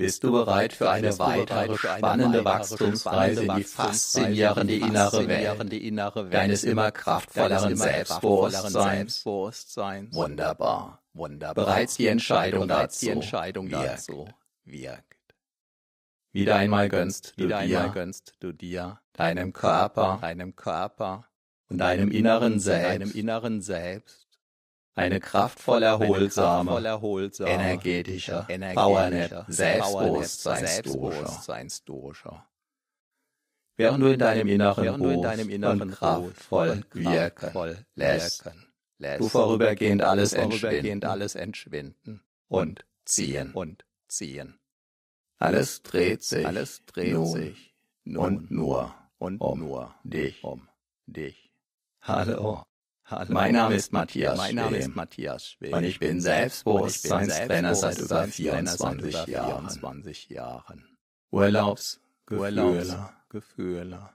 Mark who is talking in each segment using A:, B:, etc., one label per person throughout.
A: Bist du bereit für eine weitere spannende Wachstumsreise in die faszinierende innere Welt? Deines immer kraftvolleren Selbstbewusstseins? Wunderbar, wunderbar. Bereits die Entscheidung dazu. Wirkt. Wieder einmal gönnst du dir, gönnst du dir. deinem Körper, deinem Körper. und deinem inneren Selbst eine kraftvoll erholsame, energetische, powernap, Selbstbewusstseinsdusche. Während du in deinem Inneren und kraftvoll wirken lässt, du vorübergehend alles vorübergehend alles entschwinden und ziehen und ziehen. Alles dreht sich, alles dreht nun sich nun und nur und um nur dich, um dich. Hallo. Hallo. Mein Name ist Matthias Mein Name ist Matthias Schwem. Und ich bin Selbstbewusstseinstrainer seit über 24 Jahren. 24 Jahren. Urlaubsgefühle Gefühle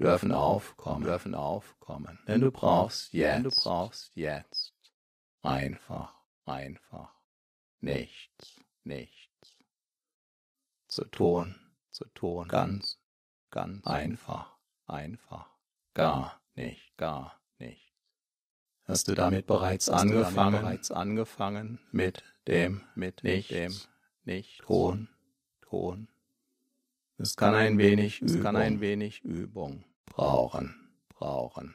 A: dürfen aufkommen, dürfen aufkommen. Denn du brauchst jetzt, denn du brauchst jetzt einfach, einfach nichts, nichts zu tun, zu tun. Ganz, ganz einfach, einfach, gar nicht, gar Hast du damit bereits angefangen? Damit bereits angefangen mit dem, mit nicht, dem, nicht Ton, Ton. Es kann ein wenig es Übung, kann ein wenig Übung brauchen, brauchen.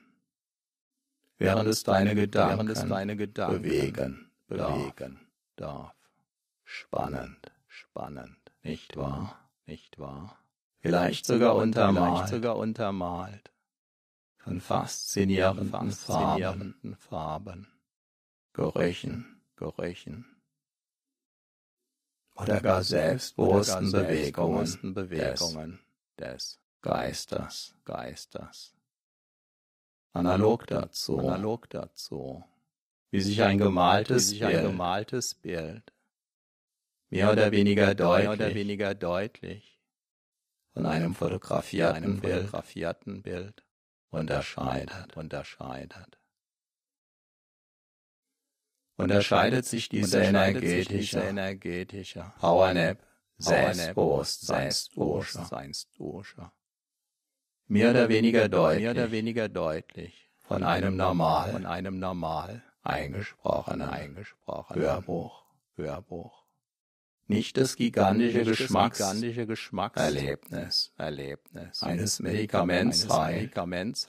A: Während es deine Gedanken, während es deine Gedanken bewegen, bewegen darf. Spannend, spannend, nicht wahr, nicht wahr? Vielleicht sogar untermalt, vielleicht sogar untermalt von faszinierenden, Farben, Farben, Gerüchen, Gerüchen oder gar selbstbewussten, Bewegungen, Bewegungen des, des Geistes, Geistes. Analog dazu, analog dazu, wie sich ein gemaltes, sich ein gemaltes Bild. Mehr oder weniger deutlich, mehr oder weniger deutlich. Von einem fotografierten, einem fotografierten Bild unterscheidet, unterscheidet. Unterscheidet. Sich diese energetische, energetische Powernap, Selbstbewusstseinsdusche, mehr oder weniger deutlich, mehr oder weniger deutlich. Von einem normal, von einem normal eingesprochenen, eingesprochenen Hörbuch, Hörbuch nicht das gigantische, Geschmacks. gigantische Geschmackserlebnis Erlebnis eines Medikaments,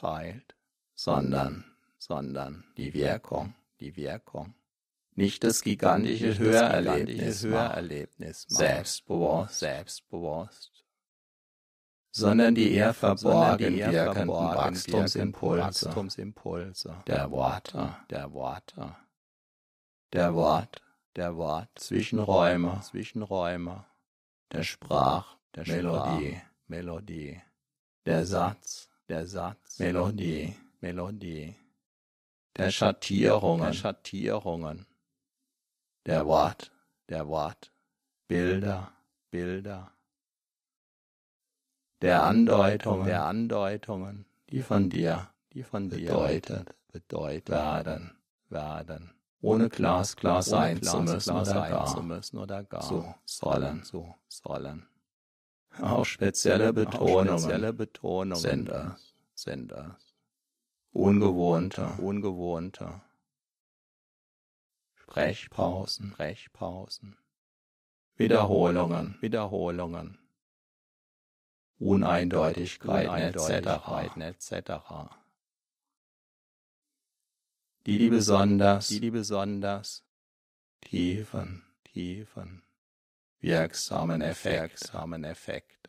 A: heilt, sondern, sondern die Wirkung, die Wirkung. Nicht das gigantische Hörerlebnis, Hörerlebnis selbstbewusst, selbstbewusst, sondern die eher verborgen wirkenden Wachstumsimpulse, Wachstumsimpulse. Der Worte, der Worte, der Wort, der Wort, Zwischenräume, Zwischenräume, der Sprach, der Melodie, Melodie, der Satz, der Satz, Melodie, Melodie, der Schattierungen, der Schattierungen, der Wort, der Wort, Bilder, Bilder, der Andeutungen, der Andeutungen, die von dir, die von dir. Bedeutet, bedeutet. Werden, werden ohne glasklar sein, zu, müssen oder gar, so sollen, so sollen. Auch spezielle Betonungen, spezielle Betonungen sind es, sind es. Ungewohnte, ungewohnte. Sprechpausen, Sprechpausen. Wiederholungen, Wiederholungen. Uneindeutigkeiten, Uneindeutigkeiten etc. etc die die besonders, die die besonders. Tiefen, tiefen, wirksamen Effekte, wirksamen Effekte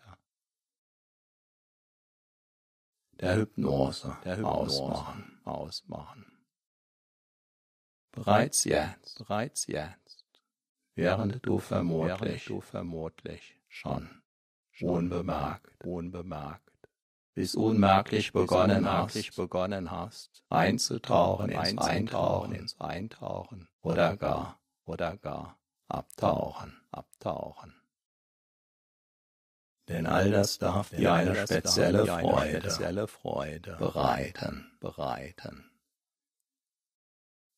A: der Hypnose, der Hypnose ausmachen, ausmachen. Bereits jetzt, bereits jetzt, während du vermutlich, während du vermutlich schon unbemerkt, unbemerkt bis unmerklich begonnen hast, begonnen hast, einzutauchen, ins Eintauchen, ins Eintauchen. Oder gar, oder gar. Abtauchen, abtauchen. Denn all das darf dir eine spezielle Freude, spezielle Freude bereiten, bereiten,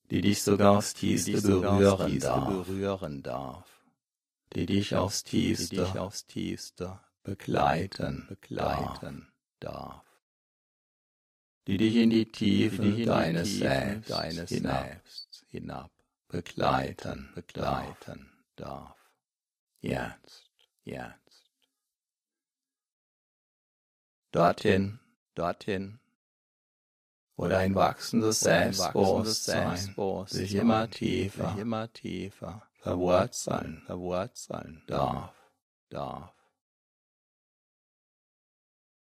A: die dich sogar aufs tiefste berühren darf, berühren darf, die dich aufs tiefste, die dich aufs tiefste begleiten, begleiten. darf, die dich in die Tiefen deines Selbst, deines Selbst hinab begleiten, begleiten darf. Jetzt, jetzt. Dorthin, dorthin, wo dein wachsendes Selbstbewusstsein sich immer tiefer, immer tiefer verwurzeln, verwurzeln darf, darf.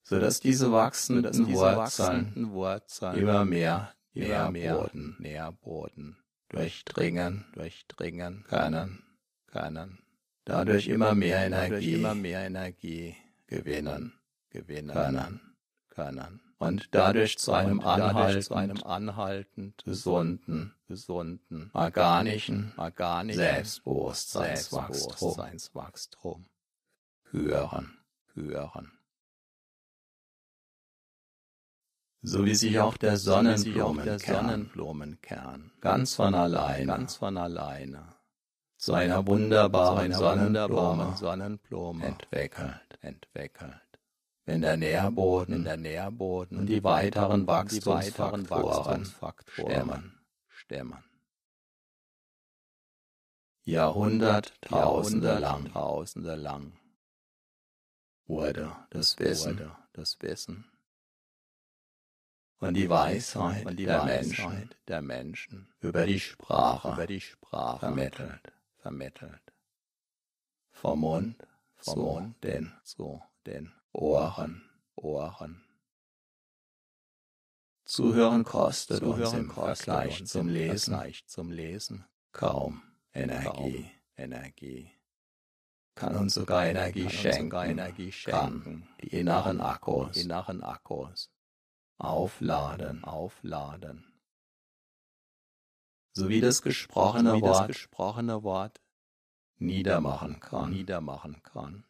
A: So dass diese wachsenden, Wurzeln, Wurzeln immer mehr, immer mehr Boden, Nährboden durchdringen, durchdringen können, können. Dadurch immer mehr Energie, immer mehr Energie gewinnen, gewinnen können, können. Und dadurch zu einem anhaltend, zu einem anhaltend gesunden, gesunden, organischen, organischen Selbstbewusstseinswachstum, Selbstbewusstseinswachstum. Hören, So wie sich auch der Sonnenblumenkern, ganz von alleine, ganz von alleine. Zu einer wunderbaren Sonnenblume, Sonnenblume. entwickelt, entwickelt. Wenn der Nährboden, in der Nährboden. Und die weiteren Wachstumsfaktoren, Wachstumsfaktoren stemmen, stemmen. Jahrhunderttausende lang, Tausende lang wurde das Wissen, wurde das Wissen und die Weisheit, und die der, Menschen, der Menschen. Über die Sprache, über die Sprache. vermittelt, vermittelt. Vom Mund, vom Mund, den, zu den Ohren, Ohren. Zuhören kostet Zuhören uns im kostet Vergleich uns zum Lesen, Vergleich zum Lesen. Kaum Energie, Energie. Kann uns sogar Energie schenken, sogar Energie schenken, kann die inneren Akkus, inneren Akkus aufladen, aufladen. So wie das gesprochene, so wie Wort, das gesprochene Wort niedermachen kann, niedermachen kann.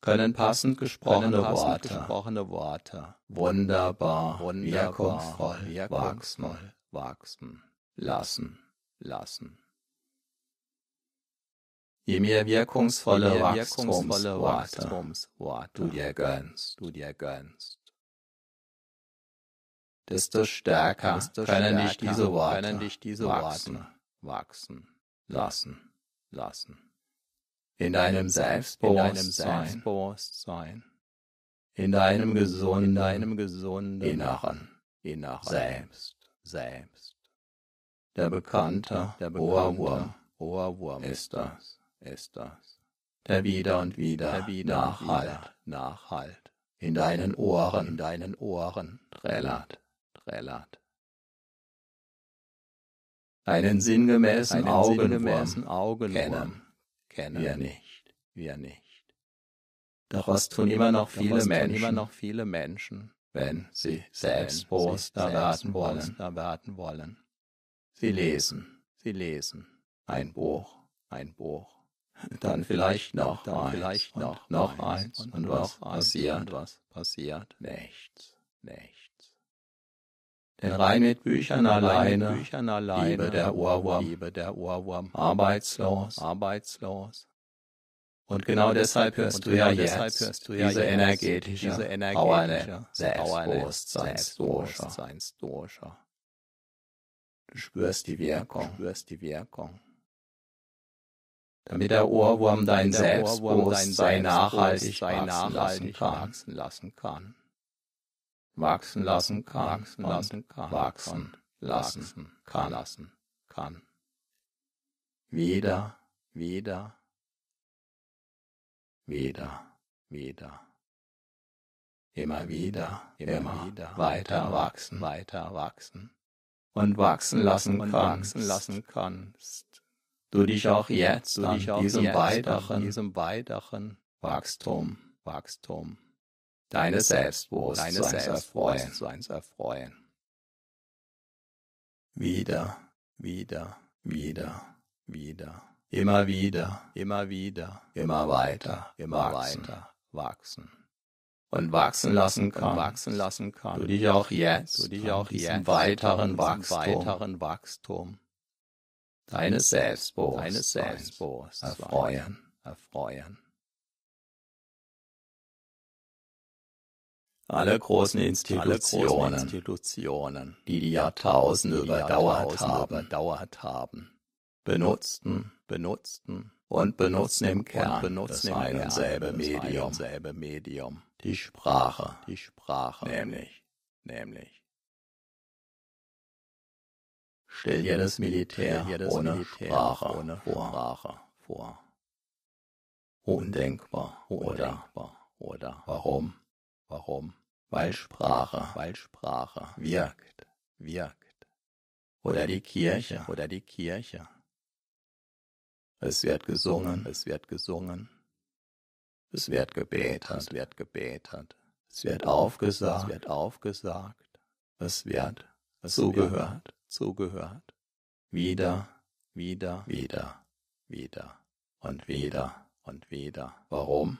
A: Können passend gesprochene, können passend Worte, gesprochene Worte wunderbar, wunderbar wirkungsvoll, wirkungsvoll wachsen, lassen, lassen. Je mehr wirkungsvolle, Je mehr wirkungsvolle Wachstumsworte du dir gönnst, du dir gönnst, desto stärker, desto können, stärker dich diese Worte können dich diese wachsen, Worte wachsen, lassen, lassen. In deinem Selbstbewusstsein, in deinem gesunden, in deinem gesunden Inneren, Inneren. Selbst, Selbst. Der bekannte, der Ohrwurm, Ohrwurm ist das, ist das. Der wieder und wieder, der wieder nachhalt, nachhalt. In deinen Ohren, in deinen Ohren trällert, trällert. Einen sinngemäßen Augenwurm, Augenwurm kennen kennen. Wir nicht. Wir nicht. Doch was tun immer noch viele Menschen, immer noch viele Menschen, wenn sie selbstbewusster werden wollen, werden wollen. Sie lesen, sie lesen ein Buch, ein Buch. Dann vielleicht noch, dann eins, vielleicht noch, noch eins und, und was passiert, und was passiert? Nichts, nichts. Denn rein mit Büchern alleine, Büchern alleine bliebe der Ohrwurm, bliebe der Ohrwurm. Arbeitslos, arbeitslos. Und genau deshalb hörst du ja jetzt hörst du ja diese energetische, diese energetische Selbstbewusstseinsdosha. Du spürst die Wirkung, spürst die Wirkung. Damit der Ohrwurm dein Selbstbewusstsein nachhaltig wachsen lassen kann wachsen lassen kann, wachsen lassen kann, wachsen lassen kann, lassen kann. Wieder, wieder, wieder, wieder. Immer wieder, immer wieder weiter wachsen, weiter wachsen und wachsen lassen und wachsen lassen kannst. Du dich auch jetzt du dich an diesem weiteren, diesem weiteren Wachstum, Wachstum deines Selbstbewusstseins, Selbstbewusstseins erfreuen. Wieder, wieder, wieder, wieder, immer wieder, immer wieder, immer weiter, immer wachsen, weiter wachsen und wachsen lassen kann, wachsen lassen kann. Du dich auch jetzt, du dich auch jetzt weiteren Wachstum, weiteren Wachstum deines Selbstbewusstseins, deines Selbstbewusstseins erfreuen, erfreuen. Alle großen Institutionen, Alle Institutionen die die Jahrtausende überdauert haben, überdauert haben, benutzten, benutzten und benutzen im Kern benutzen das ein und selbe Medium, selbe Medium, die Sprache, die Sprache, nämlich, nämlich. Stell dir das Militär, dir das ohne Militär Sprache, ohne Sprache vor. Undenkbar, undenkbar, oder? Warum? Warum? Weil Sprache, weil Sprache wirkt, wirkt. Oder die Kirche, oder die Kirche es wird gesungen, es wird gesungen. Es wird gebetet, es wird gebetet. Es wird aufgesagt, es wird aufgesagt. Es wird es zugehört, zugehört. Wieder, wieder, wieder, wieder und wieder und wieder. Warum?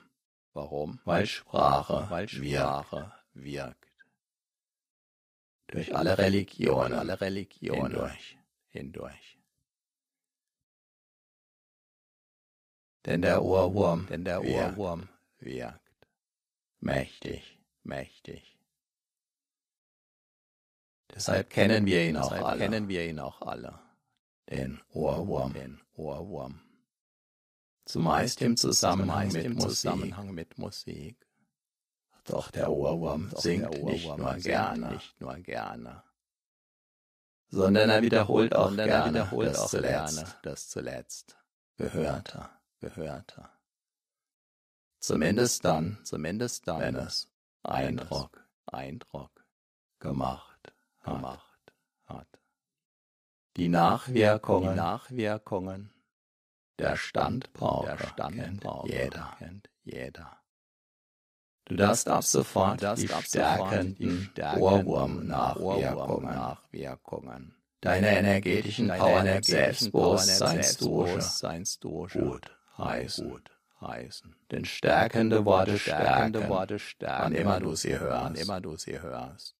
A: Warum? Weil Sprache, weil Sprache wirkt. Durch alle Religionen, alle Religionen hindurch, hindurch. denn der Ohrwurm, denn der Ohrwurm wirkt. Mächtig, mächtig. Deshalb kennen wir ihn auch alle. kennen wir ihn auch alle. Den Ohrwurm, den Ohrwurm. Zumeist im Zusammenhang, Zumeist mit, im Musik. Zusammenhang mit Musik. Doch der Ohrwurm singt, nicht, nur gerne, nicht nur gerne, sondern er wiederholt auch gerne, wiederholt das, auch zuletzt, gerne das zuletzt. Gehörte gehörte. Zumindest dann, zumindest dann, wenn es Eindruck, Eindruck gemacht, gemacht hat. Die Nachwirkungen, die Nachwirkungen. Der Standpauke, der Standpauke kennt jeder, kennt jeder. Du darfst ab sofort die stärkenden Ohrwurm-Nachwirkungen Nachwirkungen deine energetischen Powernap Selbstbewusstseinsdusche gut heißen. Gut heißen. Denn stärkende Worte stärkende Worte stärken, wann immer du sie hörst, wann immer du sie hörst.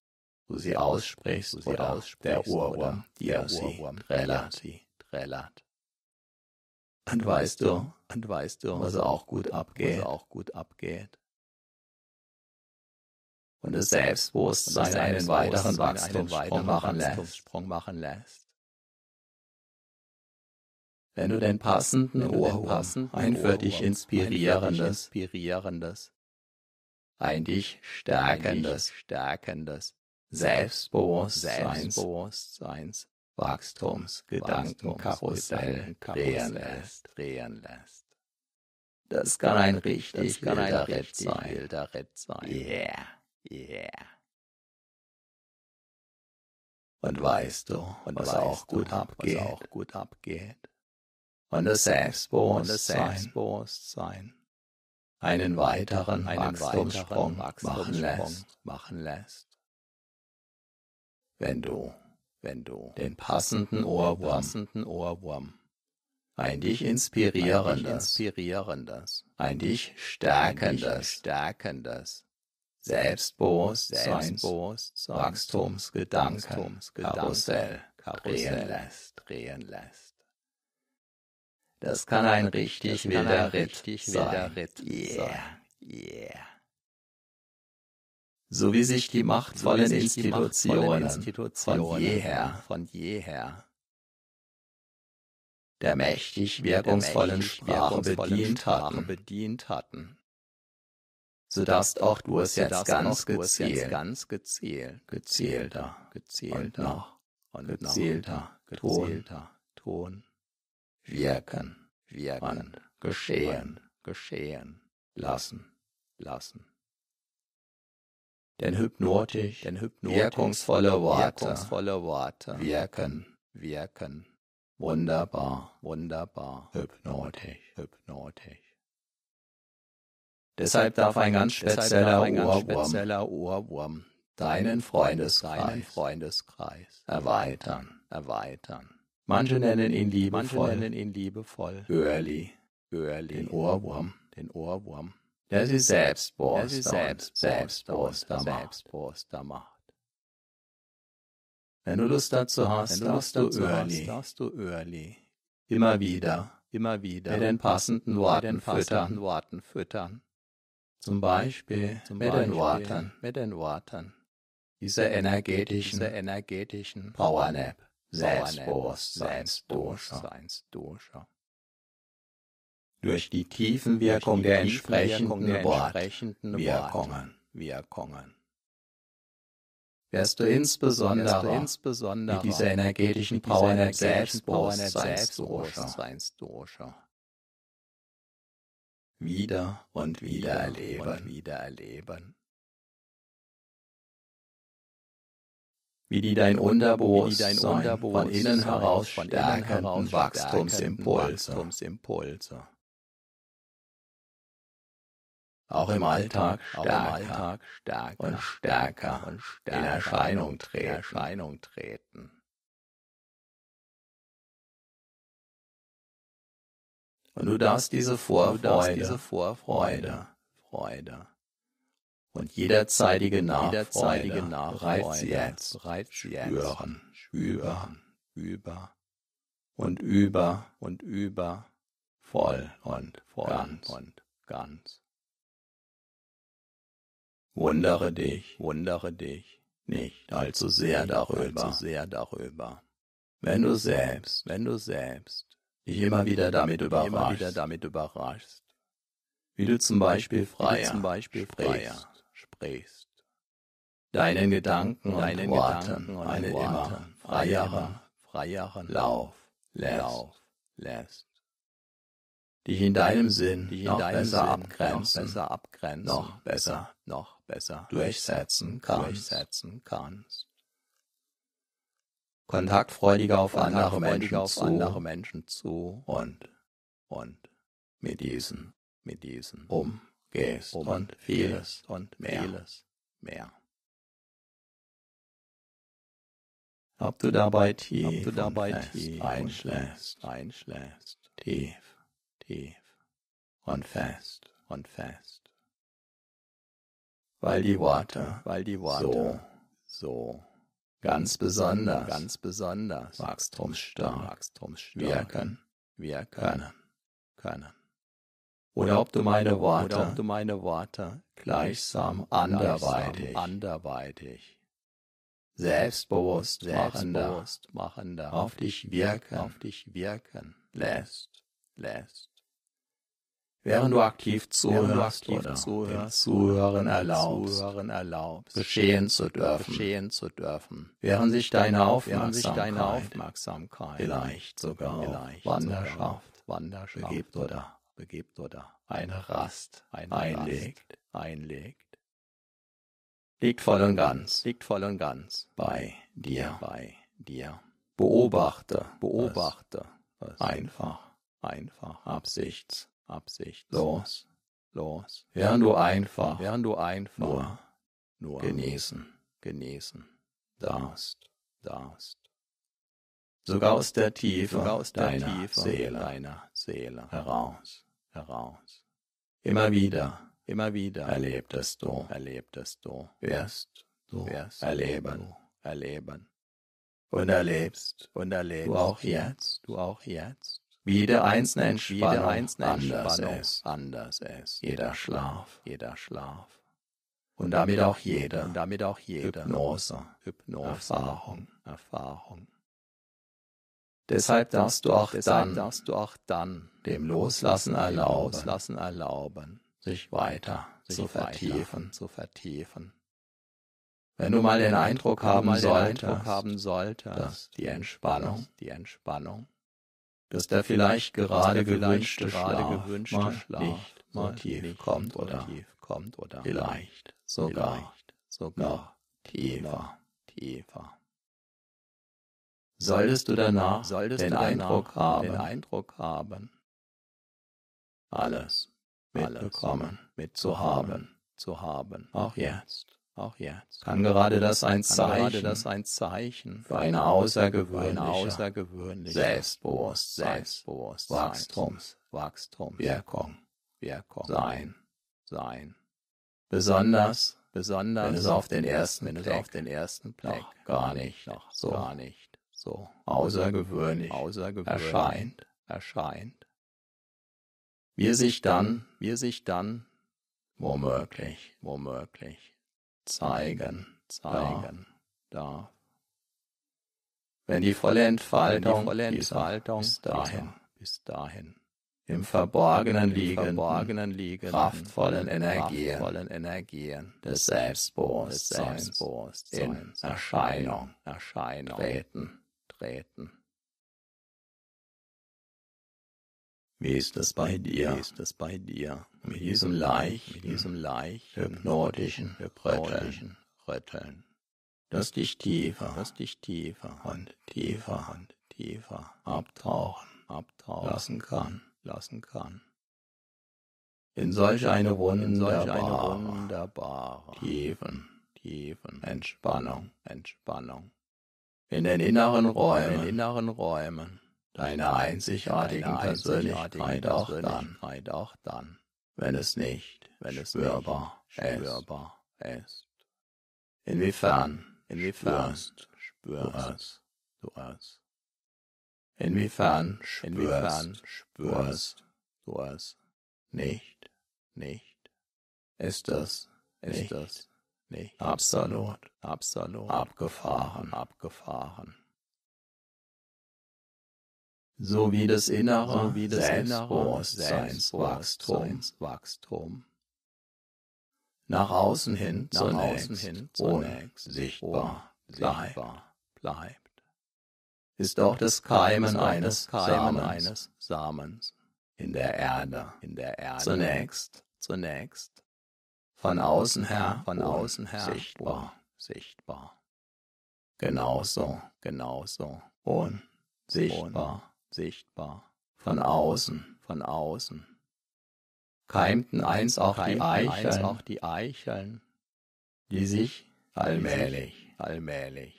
A: Du sie aussprichst, du sie oder aussprichst, der Ohrwurm dir sie trällert, sie trällert. Und weißt du, und weißt du, was auch gut abgeht, was auch gut abgeht. Und das Selbstbewusstsein einen weiteren Wachstumssprung machen lässt. machen lässt wenn du den passenden Ohrwurm, ein für dich inspirierendes, inspirierendes, ein dich stärkendes, stärkendes, Selbstbewusstseins, Wachstumsgedankenkarussell drehen lässt, drehen lässt. Das kann ein richtig das kann ein Ritt sein. Yeah, yeah. Und weißt du, und was auch gut abgeht, was auch gut abgeht? Und das Selbstbewusstsein. Einen weiteren einen Wachstumssprung, machen, lässt, machen lässt. Wenn du, wenn du den passenden Ohrwurm, passenden Ohrwurm ein dich inspirierendes, inspirierendes ein dich stärkendes, stärkendes Selbstbewusstsein, Wachstumsgedanken, Karussell, drehen lässt, drehen lässt. Das kann ein richtig das wilder Ritt richtig sein. Ritt yeah, yeah. So wie sich die machtvollen, so Institutionen, Institutionen von jeher, von jeher der mächtig wirkungsvollen Sprache bedient hatten, bedient hatten. So darfst auch du es jetzt ganz gezielt, ganz gezielt, gezielter, gezielter, noch, und gezielter, gezielter, Ton wirken, wirken, geschehen, geschehen, lassen, lassen. Denn hypnotisch, denn hypnotisch wirkungsvolle Worte, wirkungsvolle Worte wirken, wirken, wunderbar, wunderbar, hypnotisch, hypnotisch. Deshalb darf ein ganz spezieller, Ohrwurm deinen Freundeskreis, erweitern, erweitern. Manche nennen ihn liebevoll. Nennen ihn liebevoll. Hörli. Hörli. Den Ohrwurm. Den Ohrwurm. Der sie selbstbewusster, selbstbewusster, selbstbewusster macht. Wenn du Lust dazu hast, Wenn du darfst, du Öhrli, darfst du Öhrli immer wieder,
B: immer wieder
A: mit den passenden Worten
B: den passenden. Worten füttern.
A: Zum Beispiel mit den Worten
B: mit den Worten
A: dieser energetischen
B: dieser energetischen
A: Powernap,
B: Selbstbewusstseins,
A: Selbstbewusstseinsdosha. Durch die Tiefenwirkung entsprechenden
B: der entsprechenden
A: Wirkungen.
B: Wirkungen.
A: wirst du insbesondere
B: insbesondere
A: mit dieser energetischen Powernap Selbstbewusstseinsdosha wieder und wieder erleben.
B: und wieder erleben.
A: wie die dein Unterbewusstsein von innen heraus
B: von innen heraus
A: stärkenden Wachstumsimpulse auch im Alltag
B: auch im
A: stärker
B: Alltag stärker
A: und stärker
B: und
A: in Erscheinung
B: in
A: treten. Und du darfst diese Vorfreude
B: diese Vorfreude, Freude.
A: Und jederzeitige Nachfreude bereits jetzt.
B: bereits
A: spüren, spüren
B: über
A: und über
B: und über.
A: Voll und
B: voll
A: ganz.
B: und ganz.
A: Wundere dich
B: Wundere dich
A: nicht allzu sehr darüber,
B: allzu sehr darüber,
A: wenn du selbst
B: wenn du selbst
A: dich immer wieder damit überraschst, wie du zum Beispiel freier
B: zum Beispiel
A: sprichst,
B: sprichst,
A: deinen Gedanken
B: deinen
A: und Worten einen immer freieren
B: freieren
A: Lauf lässt,
B: Lauf lässt,
A: dich in deinem Sinn
B: die in
A: noch
B: deinem
A: besser
B: Sinn
A: abgrenzen,
B: noch besser abgrenzen,
A: noch besser.
B: Noch besser.
A: Durchsetzen kannst,
B: durchsetzen kannst.
A: Kontaktfreudiger auf andere Menschen
B: auf
A: zu.
B: Andere Menschen zu
A: und
B: und
A: mit diesen
B: mit diesen
A: umgehst
B: um.
A: und vieles.
B: und
A: mehr.
B: vieles mehr.
A: Ob du dabei tief,
B: Ob du dabei
A: fest
B: tief
A: einschläfst,
B: einschläfst,
A: tief
B: tief
A: und fest,
B: und fest,
A: weil die Worte
B: weil die
A: so
B: Worte so
A: ganz besonders
B: ganz besonders
A: wachstumsstark
B: wachstumsstark
A: wirken
B: wirken
A: können.
B: können.
A: Oder ob du meine
B: Oder ob
A: Worte
B: du meine Worte
A: gleichsam anderweitig,
B: anderweitig
A: selbstbewusst machender
B: selbstbewusst machender
A: auf dich wirken
B: auf dich wirken
A: lässt,
B: lässt.
A: Während du aktiv
B: Während du
A: zuhörst
B: aktiv
A: oder
B: zuhörst,
A: Zuhören erlaubst,
B: Zuhören erlaubst,
A: geschehen zu dürfen,
B: geschehen zu dürfen,
A: während sich deine
B: während sich
A: Aufmerksamkeit
B: deine Aufmerksamkeit
A: vielleicht sogar
B: vielleicht
A: Wanderschaft
B: Wanderschaft
A: begibt oder
B: begibt oder
A: eine Rast
B: eine
A: einlegt,
B: Rast einlegt,
A: liegt voll und ganz
B: liegt voll und ganz
A: bei dir.
B: bei dir.
A: Beobachte,
B: Beobachte
A: es
B: es.
A: Einfach,
B: einfach.
A: Absichts,
B: absichtslos los,
A: während du einfach
B: während du einfach
A: nur
B: nur
A: genießen
B: genießen
A: darfst,
B: darfst.
A: sogar aus der Tiefe
B: Sogar aus der
A: deiner
B: Tiefe
A: Seele.
B: deiner Seele
A: heraus.
B: heraus.
A: Immer wieder.
B: Immer wieder.
A: Erlebtest du,
B: erlebtest du,
A: wirst du
B: wirst
A: erleben.
B: du erleben.
A: Und erlebst
B: und erlebst
A: du auch jetzt,
B: du auch jetzt,
A: wie der einzelne Entspannung
B: der einzelne
A: anders ist,
B: anders ist,
A: jeder Schlaf.
B: Jeder Schlaf.
A: Und damit auch jede
B: und damit auch jede
A: Hypnose,
B: Hypnose,
A: Erfahrung.
B: Erfahrung.
A: Deshalb darfst du auch dann
B: darfst du auch dann
A: dem Loslassen erlauben,
B: Loslassen erlauben,
A: sich weiter
B: sich
A: zu
B: weiter
A: vertiefen.
B: zu vertiefen.
A: Wenn du mal den Eindruck haben
B: mal den
A: solltest,
B: Eindruck haben solltest,
A: dass die Entspannung,
B: dass die Entspannung,
A: dass der vielleicht gerade gewünschte
B: gerade
A: Schlaf
B: gewünschte
A: mal
B: Schlaf
A: nicht
B: mal
A: tief kommt oder
B: tief kommt oder
A: vielleicht sogar
B: sogar
A: noch tiefer.
B: tiefer.
A: Solltest du danach
B: Solltest
A: den Eindruck haben,
B: den Eindruck haben,
A: alles mitbekommen
B: mit
A: zu haben,
B: zu haben,
A: auch jetzt,
B: auch jetzt,
A: kann gerade das ein Zeichen
B: das ein Zeichen
A: für eine außergewöhnliche
B: außergewöhnliche
A: Selbstbewusstsein,
B: Selbstbewusstsein,
A: Wachstums,
B: Wachstums,
A: Wirkung
B: Wirkung
A: sein.
B: sein.
A: Besonders,
B: Besonders
A: wenn es auf den ersten
B: wenn es auf den ersten Blick
A: gar nicht
B: noch
A: so
B: gar nicht so
A: außergewöhnlich
B: außergewöhnlich
A: erscheint. erscheint, wie sich dann, wie sich dann womöglich, womöglich zeigen, zeigen darf. Wenn die volle Entfaltung, die volle Entfaltung bis dahin, bis dahin. Im Verborgenen liegen, verborgenen liegen kraftvollen Energien, kraftvollen Energien des Selbstbewusstseins, in Erscheinung, Erscheinung. treten, treten. Wie ist es bei dir? Wie ist es bei dir? Mit diesem leicht, mit diesem leicht hypnotischen, hypnotischen Rütteln, das dich tiefer, das dich tiefer und tiefer und tiefer abtauchen, abtauchen. lassen kann, lassen kann. In solch eine wunderbare, wunderbare tiefen, tiefen Entspannung, Entspannung. In den inneren Räumen, in den inneren Räumen deine einzigartigen Persönlichkeit auch dann, auch dann, wenn es nicht, wenn es spürbar, spürbar ist. Inwiefern, inwiefern spürst du es? Inwiefern spürst, spürst du es nicht, nicht? Ist es, ist es nicht absolut, absolut abgefahren, abgefahren? So wie das innere, so wie das Selbstbewusstseinswachstum Wachstum. nach außen hin nach zunächst, außen hin zunächst sichtbar, sichtbar bleibt, ist auch das Keimen eines Keimen eines Samens. In der Erde, in der Erde. Zunächst, zunächst. Von außen her, von außen her sichtbar, sichtbar. Genauso, genauso. Unsichtbar sichtbar, von außen, von außen. Keimten eins auch die Eicheln, auch die Eicheln, die sich allmählich, allmählich.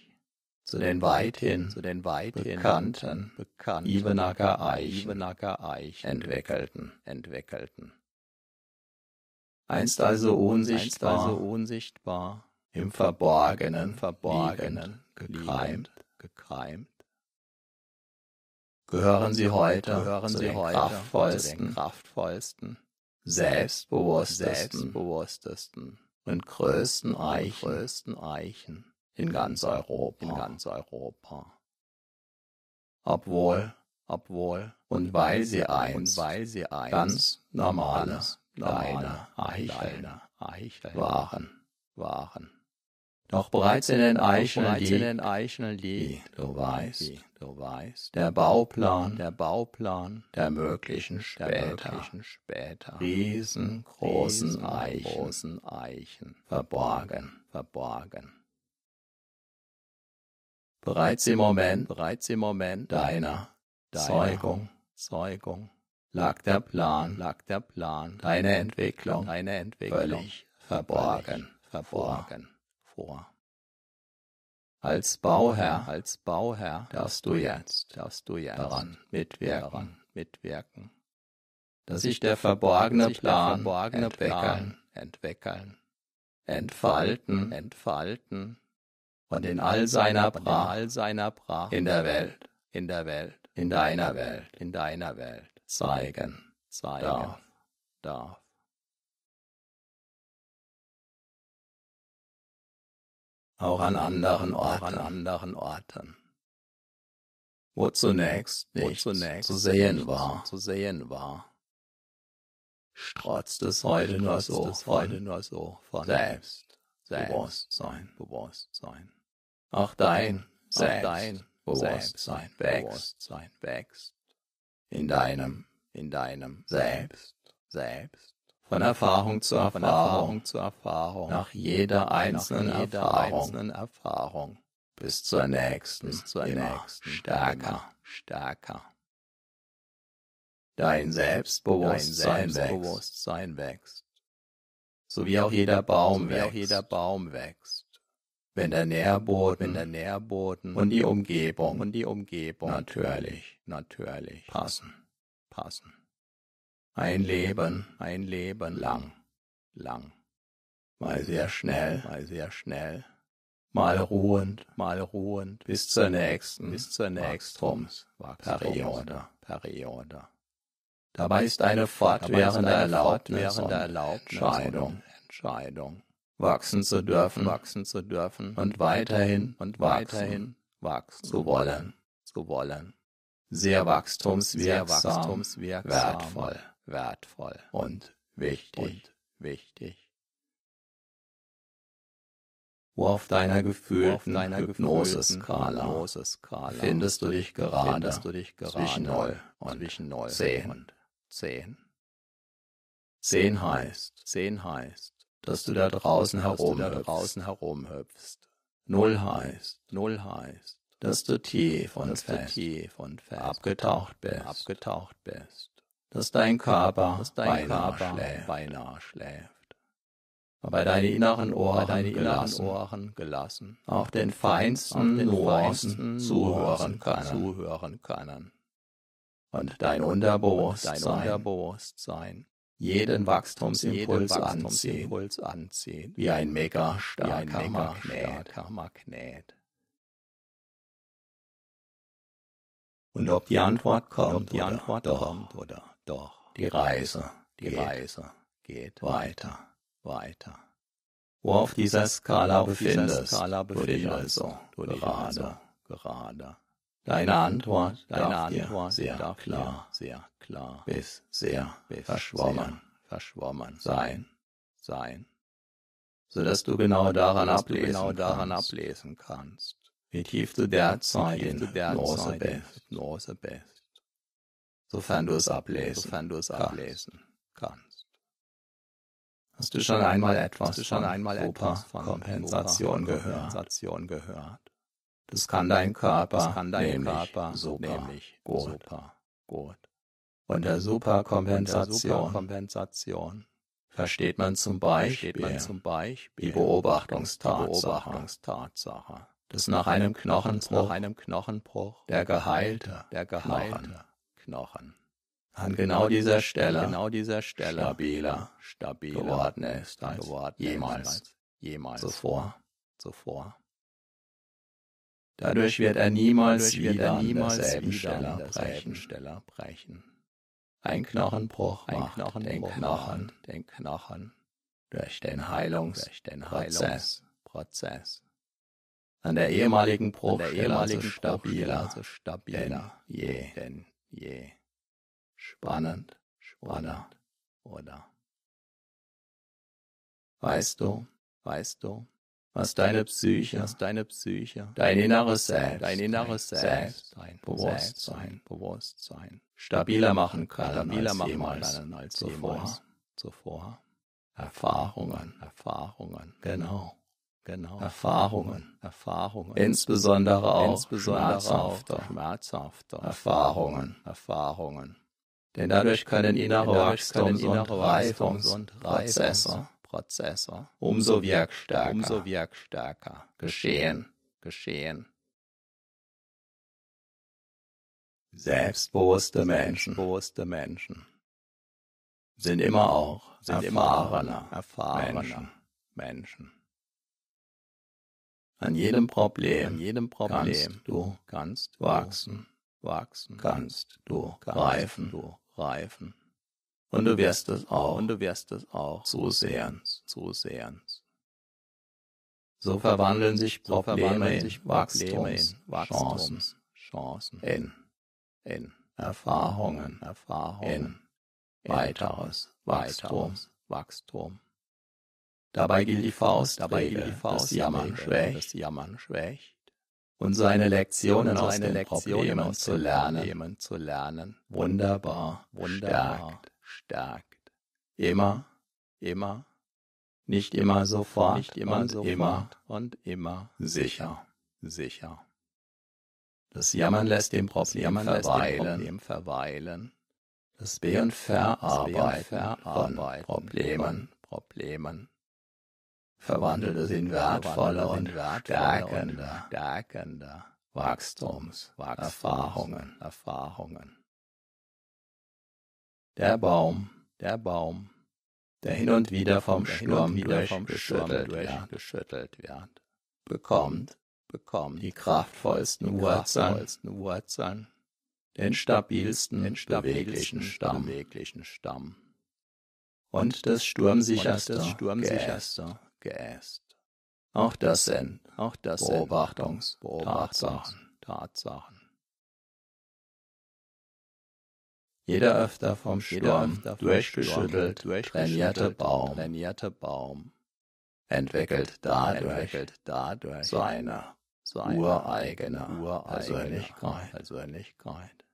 A: zu den weithin, zu den weithin bekannten, bekannten Ibenacker Eichen, Ibenacker Eichen entwickelten, entwickelten. Einst also unsichtbar, einst also unsichtbar, im Verborgenen, Verborgenen, gekreimt, gekreimt gehören sie heute, gehören sie heute kraftvollsten, zu den kraftvollsten, selbstbewusstesten, selbstbewusstesten und größten Eichen, größten Eichen in ganz Europa, in ganz Europa. Obwohl, obwohl und weil sie eins, und weil sie eins ganz normale, kleine Eicheln, Eicheln waren, waren. Doch bereits in den Eicheln liegt, du weißt, du weißt, der Bauplan, der Bauplan. Der möglichen später, der möglichen später. Riesengroßen Eichen, großen Eichen, verborgen, verborgen. Bereits im Moment, bereits im Moment deiner, deiner Zeugung, Zeugung, lag der Plan, lag der Plan, deine Entwicklung, deine Entwicklung, völlig verborgen, verborgen vor. Als Bauherr, als Bauherr darfst du jetzt, darfst du jetzt daran mitwirken, mitwirken, dass sich der verborgene Plan, verborgene entwickeln, entwickeln, entfalten, entfalten und in all seiner Pracht, all seiner Pracht in der Welt, in der Welt, in deiner Welt, in deiner Welt zeigen, zeigen darf, darf. Auch an anderen Orten, an anderen Orten, wo zunächst nichts zunächst zu sehen war, zu sehen war. Strotzt es heute nur so, heute nur so von selbst, Bewusstsein, Bewusstsein. Auch dein, selbst, dein Bewusstsein wächst, wächst. In deinem, in deinem Selbst, Selbst von Erfahrung zu Erfahrung, Erfahrung zu Erfahrung, nach jeder einzelnen, nach jeder Erfahrung, einzelnen Erfahrung, bis zur nächsten, bis zur nächsten, stärker, stärker. Dein Selbstbewusstsein, Dein Selbstbewusstsein wächst, so wie auch jeder Baum, wächst, auch jeder Baum wächst. Wenn der Nährboden, wenn der Nährboden und die Umgebung und die Umgebung natürlich, natürlich passen, passen. Ein Leben, ein Leben lang, lang. Mal sehr schnell, mal sehr schnell. Mal ruhend, mal ruhend, bis zur nächsten, bis zur nächsten Periode, Periode. Dabei ist eine fortwährende Erlaubnis, Entscheidung, Entscheidung, wachsen zu dürfen, wachsen zu dürfen und weiterhin und weiterhin wachsen zu wollen, zu wollen. Sehr wachstumswirksam, sehr wachstumswirksam wertvoll, wertvoll und wichtig, und wichtig. Wo auf deiner gefühlten Hypnose-Skala findest du dich gerade, du dich gerade zwischen 0 und zwischen 0 10 und 10. 10 heißt, 10 heißt, dass du da draußen herumhüpfst. 0 heißt, 0 heißt, dass du tief und fest, tief und fest abgetaucht bist, abgetaucht bist, dass dein Körper, dass dein beinahe, Körper schläft, beinahe schläft, aber deine inneren Ohren, deine gelassen, Ohren gelassen, auch den feinsten, den Nuancen zuhören können, zuhören können, und dein Unterbewusstsein, dein Unterbewusstsein. Jeden Wachstumsimpuls, jeden Wachstumsimpuls anziehen, wie ein mega starker Magnet. Magnet. Und ob die Antwort kommt, die Antwort doch, kommt oder doch, die Reise, die geht, Reise geht weiter, weiter. Wo auf dieser Skala befindest, Skala du dich also gerade, gerade. Deine Antwort, deine Antwort sehr klar, sehr klar, bis sehr bis verschwommen, verschwommen sein, sein, so dass du genau daran ablesen, genau daran ablesen kannst. Wie tief du derzeit in bist, Hypnose bist, sofern du es ablesen, sofern du es ablesen kannst. Hast du schon einmal etwas du schon einmal etwas von Kompensation gehört? gehört? Das kann dein Körper, das kann dein nämlich Körper super, nämlich gut, super, gut. Und der Superkompensation, Kompensation versteht man zum Beispiel, man zum Beispiel die Beobachtungstatsache, Beobachtungstatsache dass nach einem Knochenbruch, nach einem Knochenbruch der geheilte, der geheilte Knochen, an genau dieser Stelle, genau dieser Stelle stabiler, stabiler geworden ist als geworden jemals, als jemals zuvor, zuvor. Dadurch wird er niemals Dadurch wieder an derselben Stelle brechen. Stelle brechen. Ein Knochenbruch ein Knochenbruch den Knochen, den Knochen durch den Heilungsprozess. Prozess an der ehemaligen Bruchstelle also stabiler, also stabiler je, denn je. Spannend, spannend, oder? Weißt du, weißt du, was deine Psyche, was deine Psyche, dein inneres Selbst, dein inneres Selbst, dein Bewusstsein, Bewusstsein. Stabiler machen kann, stabiler machen jemals, kann als zuvor, zuvor. Erfahrungen, Erfahrungen, genau. Genau. Erfahrungen, Erfahrungen. Insbesondere auch, insbesondere schmerzhafte, auch schmerzhafte Erfahrungen, Erfahrungen. Denn dadurch können innere Wachstums- und Reifungsprozesse, Prozesse umso wirkstärker, umso wirkstärker geschehen, geschehen. Selbstbewusste Menschen, bewusste Menschen sind immer auch sind erfahrene, erfahrene Menschen. Menschen. An jedem Problem, an jedem Problem kannst du kannst wachsen, wachsen, kannst du reifen, du reifen. Und du wirst es auch, und du wirst es auch. Zusehends, zusehends. So verwandeln sich Probleme in Wachstums, Chancen, Chancen, in, in. Erfahrungen, Erfahrungen, in. Weiteres Wachstum, Wachstum. Dabei gilt die Faust, dabei gilt die Faust, das Jammern schwächt, das Jammern schwächt. Und seine Lektionen aus den Lektionen Problemen zu lernen, zu lernen. Wunderbar, wunderbar, stärkt, stärkt. Immer, immer, nicht immer sofort, nicht immer und sofort immer und immer sicher, sicher. Das Jammern lässt dem Problem verweilen, verweilen. Das Be- und Verarbeiten von Problemen, Problemen verwandelt es in wertvolle und stärkende, stärkende Wachstums, Erfahrungen. Der Baum, der Baum, der hin und wieder vom Sturm durchgeschüttelt wird, geschüttelt wird, bekommt, bekommt die kraftvollsten Wurzeln, den stabilsten,
B: den
A: beweglichen Stamm, und das sturmsicherste,
B: und das sturmsicherste Geäst.
A: Auch das sind,
B: auch das
A: Beobachtungs,
B: Beobachtungs Tatsachen.
A: Jeder öfter vom Sturm
B: öfter vom
A: durchgeschüttelt,
B: Sturm
A: trainierte Baum.
B: trainierte Baum.
A: Entwickelt dadurch,
B: entwickelt dadurch.
A: Seine,
B: seine
A: ureigene,
B: ureigene
A: Persönlichkeit.
B: Persönlichkeit.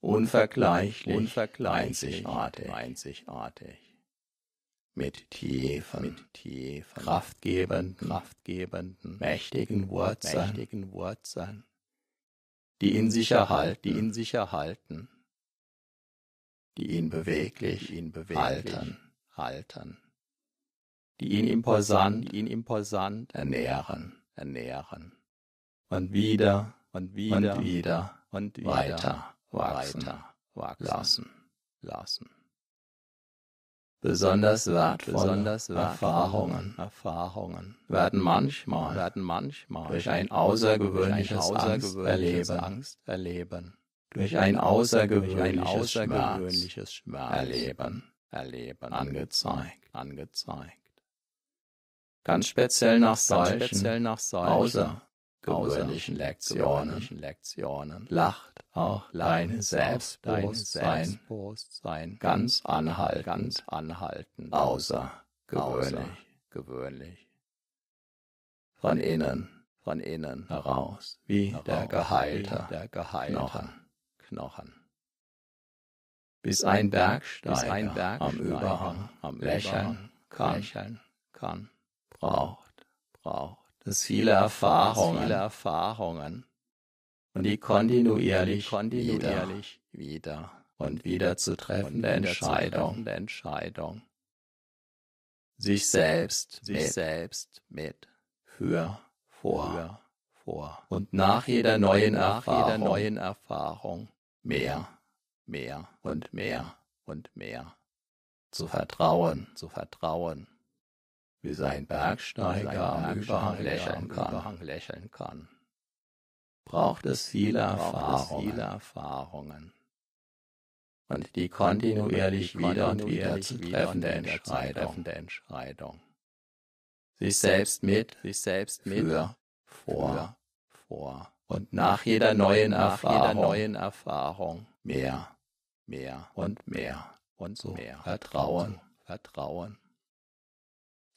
A: Unvergleichlich,
B: Unvergleichlich,
A: einzigartig,
B: einzigartig.
A: Mit tiefen,
B: Mit tiefen,
A: kraftgebenden,
B: kraftgebenden,
A: mächtigen Wurzeln,
B: mächtigen Wurzeln,
A: die in sich erhalten,
B: die in sich erhalten,
A: die ihn beweglich,
B: die ihn beweglich
A: halten,
B: halten,
A: die ihn imposant
B: die ihn imposant
A: ernähren.
B: ernähren.
A: Und wieder
B: und wieder
A: und wieder
B: und wieder
A: weiter wachsen
B: weiter wachsen.
A: lassen.
B: lassen.
A: Besonders wertvolle
B: Besonders wertvolle
A: Erfahrungen.
B: Erfahrungen
A: werden manchmal
B: werden manchmal
A: durch ein außergewöhnliches
B: außergewöhnliches
A: Angst
B: Angst erleben,
A: durch ein außergewöhnliches,
B: außergewöhnliches
A: Schmerz erleben,
B: erleben,
A: angezeigt.
B: angezeigt.
A: Ganz speziell nach solchen
B: speziell nach solchen
A: Lektionen
B: gewöhnlichen Lektionen.
A: Lacht auch
B: dein
A: Selbstbewusstsein.
B: Selbstbewusstsein.
A: Ganz anhaltend,
B: ganz anhaltend,
A: außergewöhnlich
B: gewöhnlich,
A: von innen.
B: Von innen.
A: Heraus, wie der
B: heraus,
A: Geheilte,
B: wie der geheilte.
A: Knochen.
B: Knochen.
A: bis ein Bergsteiger,
B: Bis ein Bergsteiger
A: am Überhang
B: am
A: lächeln kann,
B: lächeln kann,
A: braucht
B: braucht
A: es viele Erfahrungen.
B: Viele Erfahrungen.
A: Und die kontinuierlich,
B: kontinuierlich wieder
A: wieder und wieder zu treffende Entscheidung,
B: Entscheidung,
A: sich selbst
B: sich
A: mit
B: selbst mit
A: für, vor
B: vor, vor.
A: und nach jeder neuen
B: nach
A: Erfahrung
B: jeder neuen Erfahrung
A: mehr
B: mehr
A: und mehr
B: und mehr
A: zu vertrauen,
B: zu vertrauen,
A: wie sein Bergsteiger am Überhang lächeln kann, braucht es viele Erfahrungen.
B: viele Erfahrungen.
A: Und die kontinuierlich wieder und wieder zu treffende Entscheidung,
B: Entscheidung,
A: sich selbst mit,
B: sich selbst mit
A: für, vor
B: vor.
A: und nach jeder neuen Erfahrung mehr
B: mehr
A: und mehr
B: und
A: zu
B: mehr
A: vertrauen.
B: vertrauen.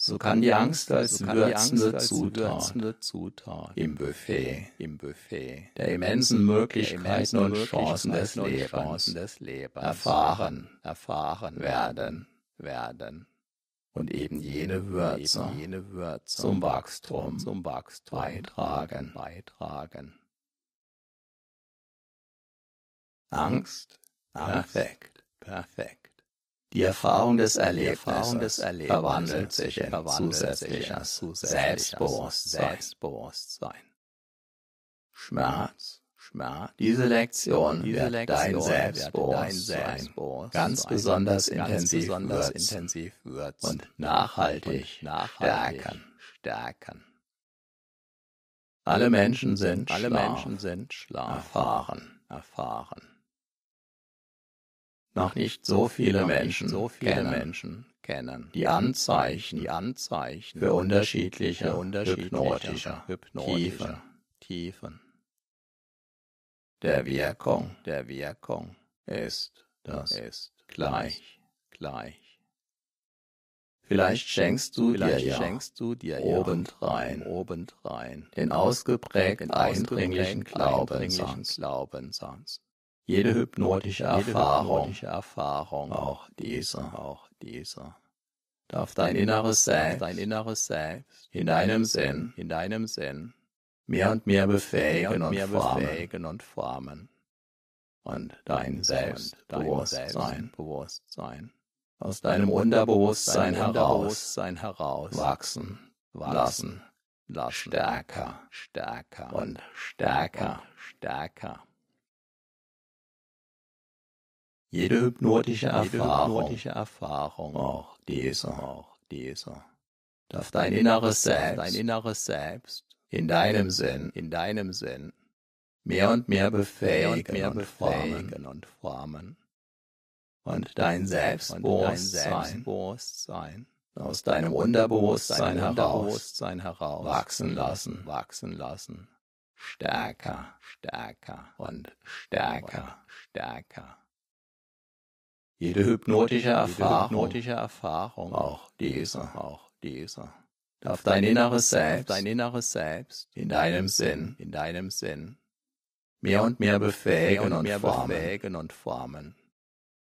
A: So kann die Angst als würzende Zutat im Buffet
B: im Buffet
A: der immensen Möglichkeiten und Chancen des Lebens erfahren
B: erfahren
A: werden
B: werden
A: und eben jene Würze
B: jene Würze
A: zum Wachstum
B: zum Wachstum
A: beitragen.
B: beitragen.
A: Angst,
B: Angst,
A: perfekt.
B: perfekt.
A: Die Erfahrung des Erlebnisses, verwandelt sich in zusätzliches Selbstbewusstsein. Schmerz.
B: Schmerz.
A: Diese Lektion
B: Diese
A: wird
B: Lektion
A: dein Selbstbewusstsein ganz besonders
B: ganz
A: intensiv würzen und nachhaltig
B: und nachhaltig
A: stärken.
B: stärken.
A: Alle Menschen sind
B: Alle
A: schlau,
B: Menschen sind schlau,
A: erfahren.
B: erfahren.
A: Noch nicht so viele Menschen
B: so viele
A: kennen
B: Menschen kennen
A: die Anzeichen
B: die Anzeichen
A: für unterschiedliche,
B: für unterschiedliche
A: hypnotische,
B: hypnotische
A: Tiefen
B: Tiefen
A: der Wirkung
B: der Wirkung
A: ist das
B: ist
A: gleich.
B: gleich.
A: Vielleicht schenkst du
B: Vielleicht
A: dir ja
B: schenkst du dir
A: obendrein
B: ja obendrein
A: den ausgeprägt
B: den
A: eindringlichen Glaubenssatz.
B: Glaubenssatz.
A: Jede hypnotische
B: Jede
A: Erfahrung,
B: hypnotische Erfahrung,
A: auch diese,
B: auch dieser,
A: darf dein inneres Selbst.
B: Dein inneres Selbst.
A: in deinem Sinn.
B: In deinem Sinn.
A: Mehr und mehr
B: mehr
A: befähigen
B: und
A: und
B: mehr
A: formen.
B: befähigen und formen.
A: Und dein Selbstbewusstsein. Aus deinem Unterbewusstsein
B: dein
A: heraus
B: Unterbewusstsein heraus
A: wachsen
B: wachsen
A: lassen,
B: lassen,
A: stärker
B: stärker
A: und stärker.
B: und stärker.
A: Jede hypnotische
B: Jede
A: Erfahrung,
B: hypnotische Erfahrung,
A: auch diese,
B: auch dieser,
A: darf dein inneres
B: dein
A: Selbst
B: inneres Selbst.
A: In deinem Sinn
B: in deinem Sinn.
A: mehr und mehr befähigen,
B: mehr
A: und,
B: befähigen
A: formen.
B: und formen.
A: Und dein
B: und dein
A: Selbstbewusstsein
B: Selbstbewusstsein
A: aus deinem Unterbewusstsein
B: Unterbewusstsein heraus
A: wachsen lassen,
B: wachsen lassen,
A: stärker.
B: Stärker.
A: Und stärker.
B: stärker.
A: Jede hypnotische Erfahrung,
B: hypnotische Erfahrung,
A: auch diese,
B: auch diese,
A: darf dein inneres Selbst.
B: Dein inneres Selbst.
A: In deinem Sinn.
B: In deinem Sinn.
A: Mehr und mehr befähigen
B: und mehr
A: formen.
B: befähigen und formen.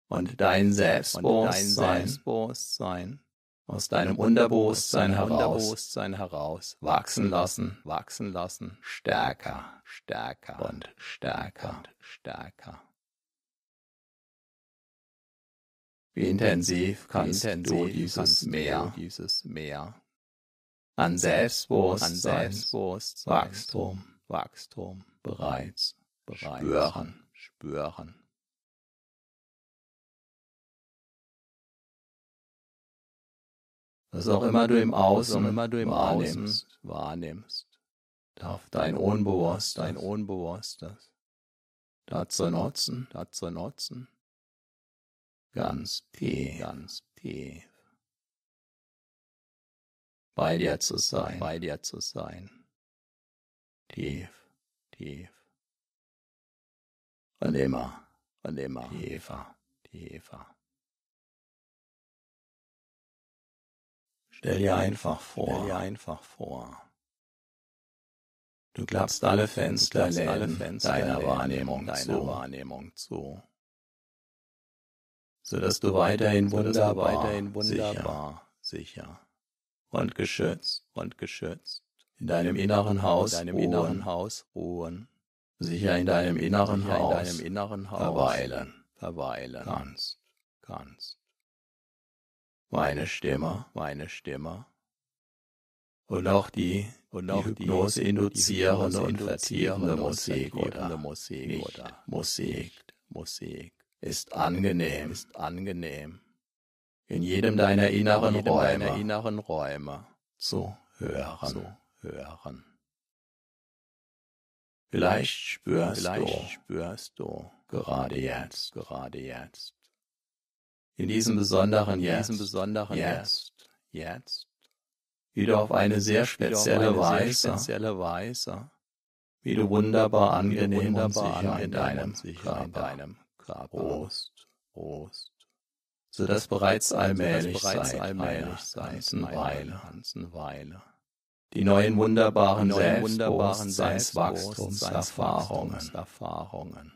A: Und dein
B: und dein
A: Selbstbewusstsein. Aus deinem Unterbewusstsein heraus.
B: Unterbewusstsein heraus
A: wachsen lassen,
B: wachsen lassen,
A: stärker.
B: Stärker.
A: Und stärker.
B: und stärker.
A: Wie intensiv kannst
B: intensiv
A: du dieses Meer?
B: Dieses Meer
A: an
B: an
A: Selbstbewusstsein,
B: Selbstbewusstsein,
A: Wachstum.
B: Wachstum.
A: Bereits
B: bereits.
A: spüren.
B: spüren.
A: Was auch immer du im Außen
B: immer du im
A: wahrnimmst,
B: Außen wahrnimmst,
A: darf dein
B: dein
A: Unbewusstes
B: Unbewusstes
A: dazu nutzen,
B: dazu nutzen,
A: ganz tief.
B: Ganz tief.
A: Bei dir zu sein,
B: bei dir zu sein,
A: tief
B: tief.
A: Und immer.
B: Und immer.
A: Tiefer.
B: tiefer.
A: Stell dir einfach
B: Stell dir
A: vor,
B: einfach vor,
A: du klappst alle Fenster
B: alle Fenster
A: deiner Wahrnehmung
B: deiner Wahrnehmung zu,
A: sodass du weiterhin wunderbar,
B: weiterhin
A: sicher
B: wunderbar, sicher
A: und geschützt
B: und geschützt
A: in deinem inneren Haus
B: in deinem
A: ruhen,
B: inneren Haus ruhen,
A: sicher in deinem inneren
B: sicher in
A: Haus
B: deinem inneren Haus
A: verweilen.
B: verweilen.
A: Kannst.
B: kannst.
A: Meine Stimme
B: Meine Stimme.
A: Und auch die,
B: und
A: die
B: auch
A: Hypnose
B: die
A: induzierende und
B: Hypnose
A: vertiefende
B: induzierende und
A: Musik
B: vertiefende
A: oder?
B: Musik oder?
A: Musik.
B: Musik
A: ist angenehm.
B: Ist angenehm.
A: In jedem deiner inneren
B: in jedem deiner
A: Räume.
B: inneren Räume.
A: Zu hören.
B: zu hören.
A: Vielleicht spürst
B: Vielleicht
A: du
B: spürst du
A: gerade jetzt,
B: gerade jetzt,
A: in diesem besonderen
B: in
A: Jetzt,
B: diesem besonderen
A: jetzt,
B: Jetzt, jetzt,
A: wie du auf eine sehr spezielle
B: eine sehr
A: Weise,
B: spezielle Weise,
A: wie du wunderbar angenehm und
B: wunderbar
A: sicher in deinem
B: und sicher in deinem Körper
A: ruhst,
B: ruhst,
A: sodass bereits allmählich
B: bereits
A: seit
B: allmählich
A: einer ganzen Weile
B: ganzen Weile
A: die neuen wunderbaren Selbstbewusstseinswachstumserfahrungen
B: Erfahrungen,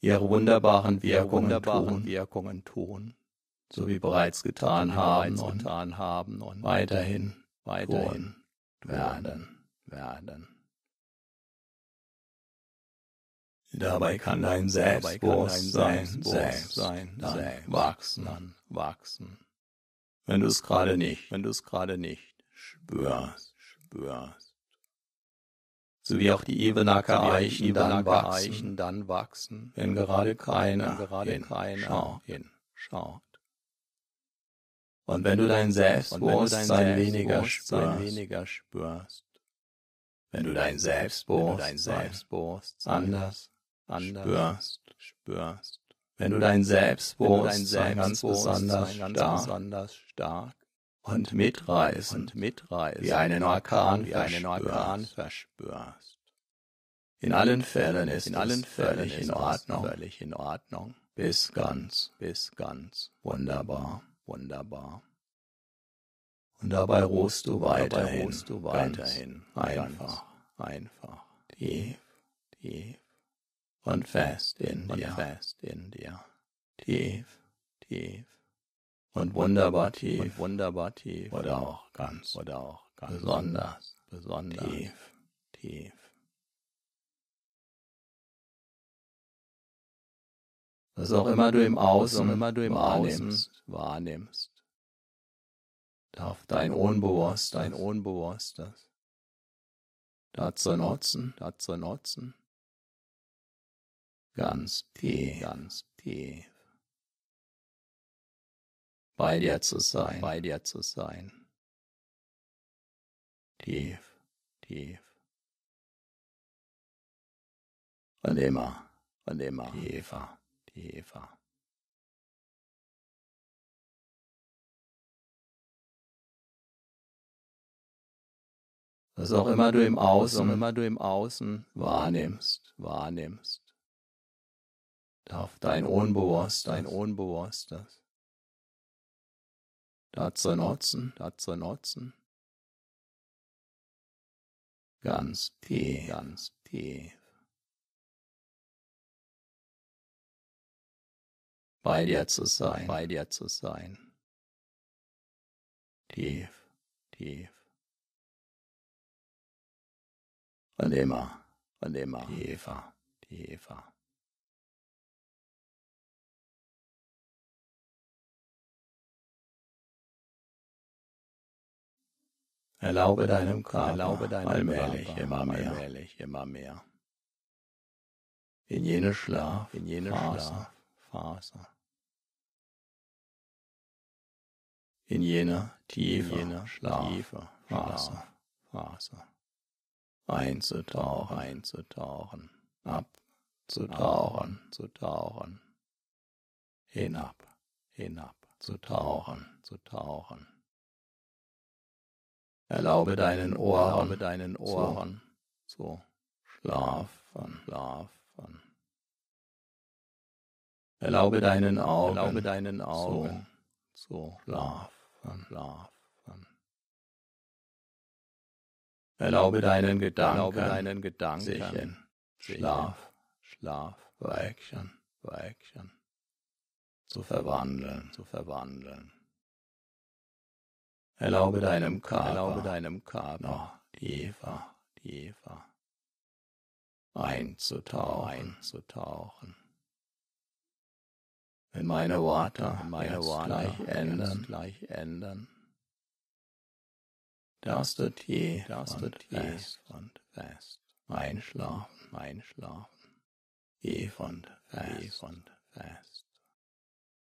A: ihre wunderbaren Wirkungen
B: wunderbaren
A: tun,
B: Wirkungen tun,
A: so wie bereits getan haben und
B: getan haben und
A: weiterhin
B: weiterhin
A: tun werden.
B: werden.
A: Dabei kann dein Selbstbewusstsein selbst dann
B: selbst
A: wachsen,
B: wachsen,
A: wenn du es gerade nicht
B: wenn du es gerade nicht
A: spürst.
B: spürst.
A: So wie auch die Ebenacker
B: Die
A: Eichen dann wachsen,
B: dann wachsen,
A: wenn gerade keiner
B: wenn gerade keiner
A: hinschaut. Und wenn du dein Selbstbewusstsein weniger spürst, wenn du dein Selbstbewusstsein anders
B: anders.
A: Spürst,
B: spürst,
A: wenn du dein Selbstbewusstsein ganz besonders
B: ganz
A: stark
B: besonders stark
A: und mitreißend
B: und mitreißend
A: wie einen Orkan
B: wie einen. Orkan verspürst.
A: In allen Fällen ist
B: In allen
A: es
B: Fällen
A: in Ordnung,
B: völlig in Ordnung,
A: bis ganz.
B: Bis ganz.
A: Wunderbar.
B: wunderbar.
A: Und dabei ruhst du
B: Dabei
A: weiterhin,
B: ruhst du
A: ganz
B: weiterhin
A: einfach,
B: ganz einfach,
A: tief
B: tief
A: und fest in
B: und
A: dir,
B: fest in dir,
A: tief
B: tief.
A: Und wunderbar
B: und
A: tief.
B: wunderbar tief.
A: Oder auch ganz
B: oder auch ganz
A: besonders
B: besonders
A: tief.
B: tief.
A: Was auch immer du im Außen
B: immer du im
A: wahrnimmst,
B: Außen wahrnimmst,
A: darf dein
B: dein
A: Unbewusstsein
B: Unbewusstes
A: dazu nutzen,
B: dazu nutzen,
A: ganz tief.
B: Ganz tief.
A: Bei dir zu sein,
B: bei dir zu sein,
A: tief
B: tief.
A: Und immer. Und immer. Tiefer, tiefer. Was auch immer du im Außen, immer du im Außen wahrnimmst, wahrnimmst, darf dein Unbewusstes, dein Unbewusstes dazu nutzen, dazu nutzen, ganz tief, ganz tief. Bei dir zu sein, bei dir zu sein. Tief, tief. Und immer, und immer tiefer, tiefer. Erlaube deinem Körper, erlaube deinem allmählich, Körper, immer mehr, allmählich, immer mehr. In jene Schlaf, in jene Phase, Phase. In jene tiefe, in jene Schlaf, tiefe Phase, Phase. Einzutauchen, einzutauchen, abzutauchen, zu tauchen. Hinab, hinab, zu tauchen, zu tauchen Erlaube deinen Ohren, erlaube deinen Ohren zu schlafen, schlafen. Erlaube deinen Augen, erlaube deinen Augen zu schlafen, schlafen. Erlaube deinen Gedanken, erlaube deinen Gedanken sich in Schlaf, Schlaf, Action, Action zu verwandeln, zu verwandeln. Erlaube deinem Körper, erlaube deinem Körper noch tiefer, tiefer einzutauchen, einzutauchen. Wenn meine Worte, meine Worte gleich ändern, gleich ändern, darfst du tief, darfst du tief fest. und fest. Einschlafen, einschlafen, tief und fest, tief und fest,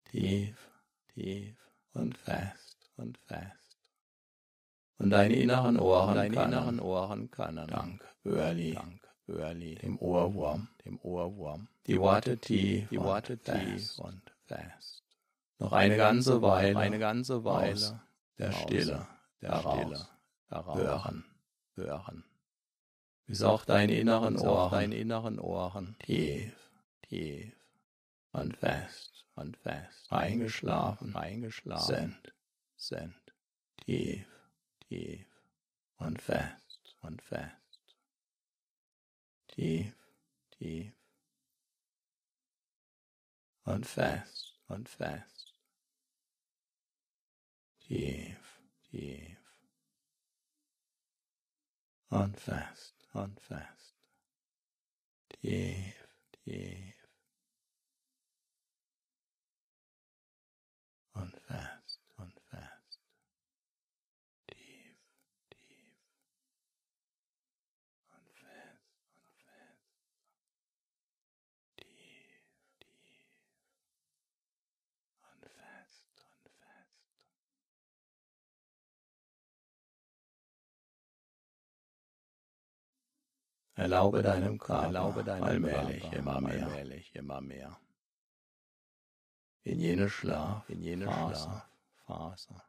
A: tief, tief und fest und fest und deine inneren Ohren, deine inneren Ohren können. Dank, Hörli, Dank, Hörli, dem Ohrwurm, dem Ohrwurm. Die Worte tief, die Worte tief und fest. Noch eine ganze Weile, eine ganze Weile der Stille, der Stille, hören, hören. Bis auch deine inneren Ohren, deine inneren Ohren. Tief, tief. Und fest. Und fest. Eingeschlafen, eingeschlafen. Sind, sind tief tief und fest und fest. Tief, tief und fest und fest. Tief, tief und fest und fest. Tief, tief und fest. Erlaube deinem Körper, erlaube deinem allmählich, Körper, immer mehr, allmählich, immer mehr. In jene Schlaf, in jene Phase, Phase.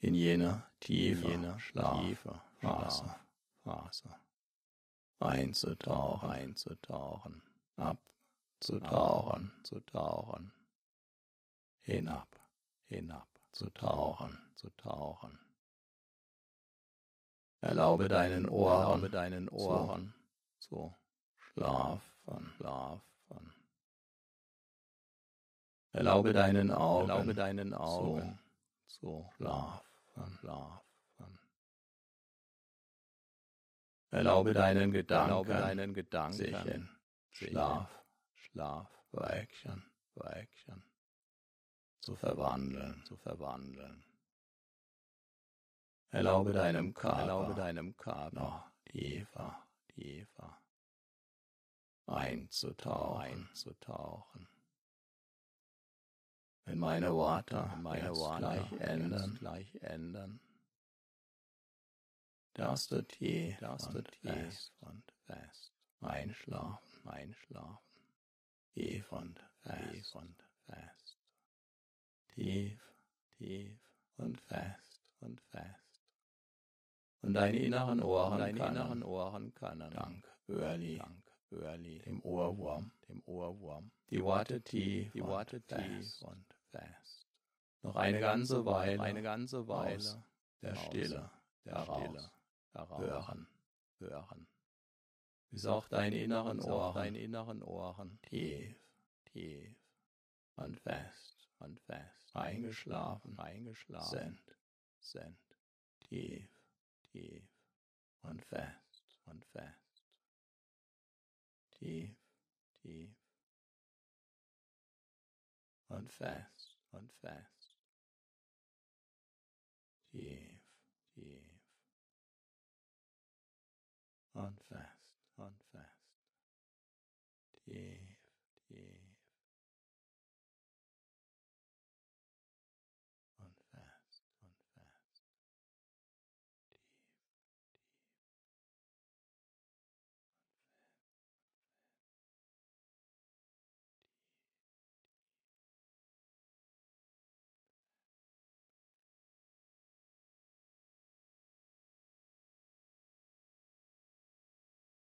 A: In jene tiefe, jene Schlaf, Phase, Phase. Einzutauchen, einzutauchen, abzutauchen, zu tauchen. Hinab, hinab, zu tauchen, zu tauchen. Erlaube deinen Ohren, erlaube deinen Ohren zu schlafen, schlafen. Erlaube deinen Augen, erlaube deinen Augen zu schlafen, schlafen. Erlaube deinen Gedanken, erlaube deinen Gedanken sich in Schlaf, Schlaf, Action, Action zu verwandeln, zu verwandeln. Erlaube deinem Körper, erlaube deinem Körper noch tiefer, tiefer einzutauchen, einzutauchen. Wenn meine Worte, wenn meine Worte gleich ändern, gleich ändern, Darfst du tief, darfst du tief und fest einschlafen, einschlafen. Tief und fest und fest. Tief, tief und fest und fest. Und deine inneren Ohren, deine können, inneren Ohren können, dank Early, dank Early, dem Ohrwurm, dem Ohrwurm, die Worte tief, die Worte tief und fest. Noch eine ganze Weile, eine ganze Weile der Stille, der Stille. Heraus, hören, hören. Bis auch deine inneren Ohren, deine inneren Ohren. Tief, tief. Und fest. Und fest. Eingeschlafen, eingeschlafen. Sind, sind. Tief, tief und fest und fest. Tief, tief und fest und fest. Tief, tief und fest und fest.